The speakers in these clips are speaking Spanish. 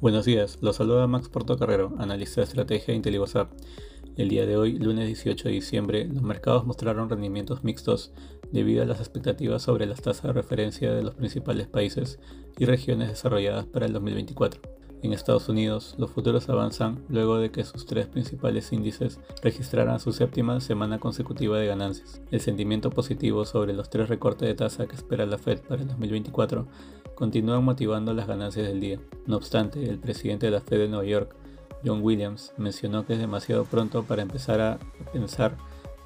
Buenos días, los saluda Max Portocarrero, analista de estrategia de IntelliWhatsApp. El día de hoy, lunes 18 de diciembre, los mercados mostraron rendimientos mixtos debido a las expectativas sobre las tasas de referencia de los principales países y regiones desarrolladas para el 2024. En Estados Unidos, los futuros avanzan luego de que sus tres principales índices registraran su séptima semana consecutiva de ganancias. El sentimiento positivo sobre los tres recortes de tasa que espera la Fed para el 2024 continúan motivando las ganancias del día. No obstante, el presidente de la Fed de Nueva York, John Williams, mencionó que es demasiado pronto para empezar a pensar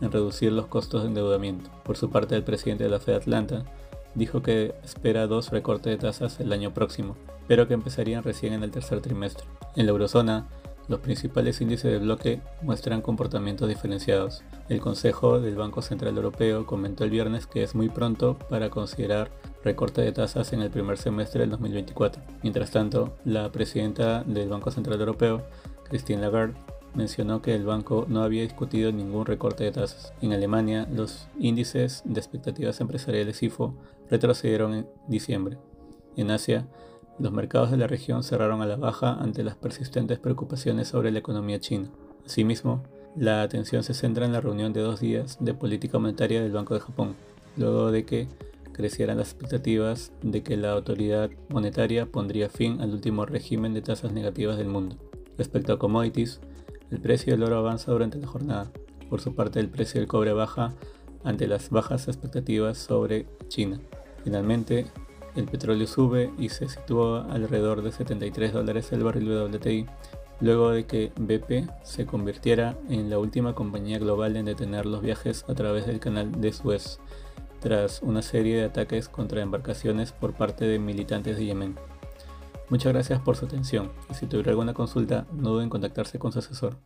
en reducir los costos de endeudamiento. Por su parte, el presidente de la Fed Atlanta dijo que espera dos recortes de tasas el año próximo, pero que empezarían recién en el tercer trimestre. En la eurozona, los principales índices de bloque muestran comportamientos diferenciados. El Consejo del Banco Central Europeo comentó el viernes que es muy pronto para considerar recorte de tasas en el primer semestre del 2024. Mientras tanto, la presidenta del Banco Central Europeo, Christine Lagarde, mencionó que el banco no había discutido ningún recorte de tasas. En Alemania, los índices de expectativas empresariales IFO retrocedieron en diciembre. En Asia, los mercados de la región cerraron a la baja ante las persistentes preocupaciones sobre la economía china. Asimismo, la atención se centra en la reunión de dos días de política monetaria del Banco de Japón, luego de que crecieran las expectativas de que la autoridad monetaria pondría fin al último régimen de tasas negativas del mundo. Respecto a commodities, el precio del oro avanza durante la jornada. Por su parte, el precio del cobre baja ante las bajas expectativas sobre China. Finalmente, el petróleo sube y se sitúa alrededor de 73 dólares el barril WTI, luego de que BP se convirtiera en la última compañía global en detener los viajes a través del canal de Suez, tras una serie de ataques contra embarcaciones por parte de militantes de Yemen. Muchas gracias por su atención y si tuviera alguna consulta no duden en contactarse con su asesor.